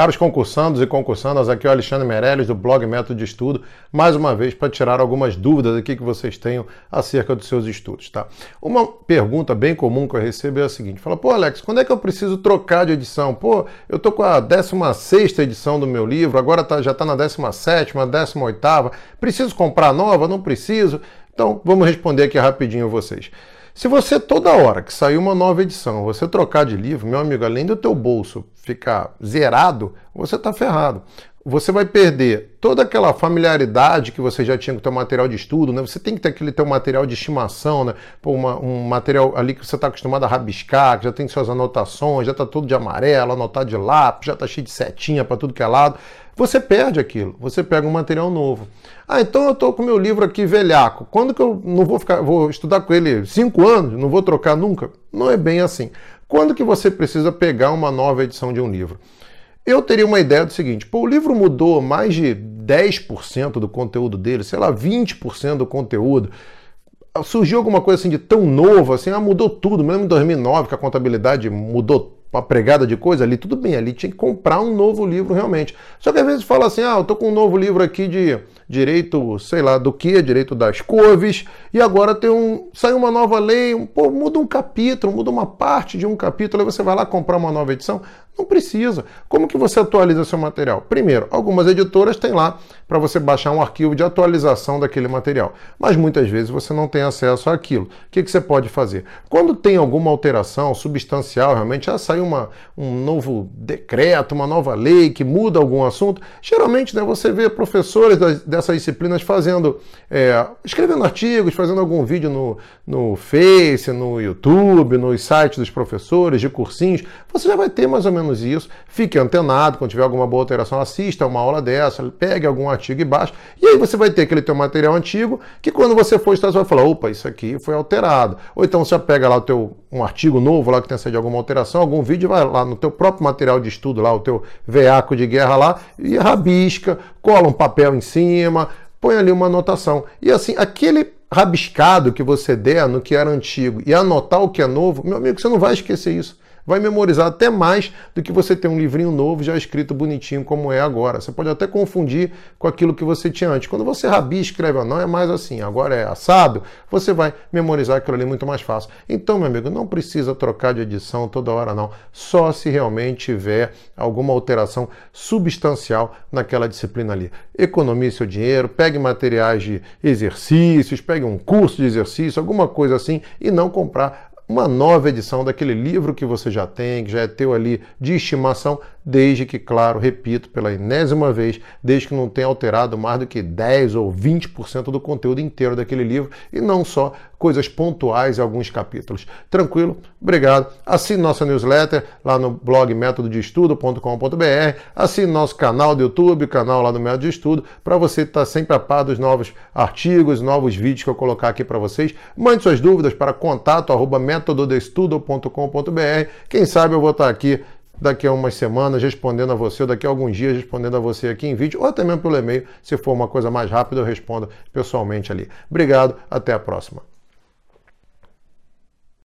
Caros concursandos e concursandas, aqui é o Alexandre Meirelles do blog Método de Estudo, mais uma vez para tirar algumas dúvidas aqui que vocês tenham acerca dos seus estudos, tá? Uma pergunta bem comum que eu recebo é a seguinte: fala, pô, Alex, quando é que eu preciso trocar de edição? Pô, eu tô com a 16 edição do meu livro, agora tá, já está na 17, 18, preciso comprar nova? Não preciso? Então, vamos responder aqui rapidinho vocês. Se você toda hora que sair uma nova edição, você trocar de livro, meu amigo, além do teu bolso ficar zerado, você está ferrado. Você vai perder toda aquela familiaridade que você já tinha com o teu material de estudo, né? Você tem que ter aquele teu material de estimação, né? Pô, uma, um material ali que você está acostumado a rabiscar, que já tem suas anotações, já está tudo de amarelo, anotado de lápis, já está cheio de setinha para tudo que é lado. Você perde aquilo, você pega um material novo. Ah, então eu estou com meu livro aqui velhaco. Quando que eu não vou ficar, vou estudar com ele cinco anos, não vou trocar nunca? Não é bem assim. Quando que você precisa pegar uma nova edição de um livro? Eu teria uma ideia do seguinte: pô, o livro mudou mais de 10% do conteúdo dele, sei lá, 20% do conteúdo. Surgiu alguma coisa assim de tão novo, assim, ah, mudou tudo. Me lembro em 2009 que a contabilidade mudou uma pregada de coisa ali, tudo bem, ali tinha que comprar um novo livro realmente. Só que às vezes fala assim: ah, eu tô com um novo livro aqui de direito, sei lá do que, direito das couves, e agora tem um. sai uma nova lei, um, pô, muda um capítulo, muda uma parte de um capítulo, aí você vai lá comprar uma nova edição. Não precisa. Como que você atualiza seu material? Primeiro, algumas editoras têm lá para você baixar um arquivo de atualização daquele material, mas muitas vezes você não tem acesso àquilo. O que, que você pode fazer? Quando tem alguma alteração substancial, realmente já saiu uma, um novo decreto, uma nova lei que muda algum assunto, geralmente né, você vê professores das, dessas disciplinas fazendo, é, escrevendo artigos, fazendo algum vídeo no, no Face, no YouTube, nos sites dos professores, de cursinhos, você já vai ter mais ou menos isso. Fique antenado, quando tiver alguma boa alteração, assista uma aula dessa, pegue algum artigo e baixe. E aí você vai ter aquele teu material antigo, que quando você for estudar, você vai falar, opa, isso aqui foi alterado. Ou então você pega lá o teu, um artigo novo lá que tenha sido alguma alteração, algum vídeo, vai lá no teu próprio material de estudo, lá o teu veaco de guerra lá, e rabisca, cola um papel em cima, põe ali uma anotação. E assim, aquele rabiscado que você der no que era antigo e anotar o que é novo, meu amigo, você não vai esquecer isso vai memorizar até mais do que você ter um livrinho novo já escrito bonitinho como é agora. Você pode até confundir com aquilo que você tinha antes. Quando você rabisca, escreve, não é mais assim, agora é assado, você vai memorizar aquilo ali muito mais fácil. Então, meu amigo, não precisa trocar de edição toda hora não, só se realmente tiver alguma alteração substancial naquela disciplina ali. Economize seu dinheiro, pegue materiais de exercícios, pegue um curso de exercício, alguma coisa assim e não comprar uma nova edição daquele livro que você já tem, que já é teu ali de estimação, desde que, claro, repito pela enésima vez, desde que não tenha alterado mais do que 10 ou 20% do conteúdo inteiro daquele livro e não só coisas pontuais em alguns capítulos. Tranquilo? Obrigado. Assine nossa newsletter lá no blog métododeestudo.com.br, assine nosso canal do YouTube, canal lá do Método de Estudo, para você estar sempre a par dos novos artigos, novos vídeos que eu colocar aqui para vocês. Mande suas dúvidas para contato arroba métododeestudo.com.br. Quem sabe eu vou estar aqui daqui a umas semanas respondendo a você, ou daqui a alguns dias respondendo a você aqui em vídeo, ou até mesmo pelo e-mail, se for uma coisa mais rápida, eu respondo pessoalmente ali. Obrigado, até a próxima.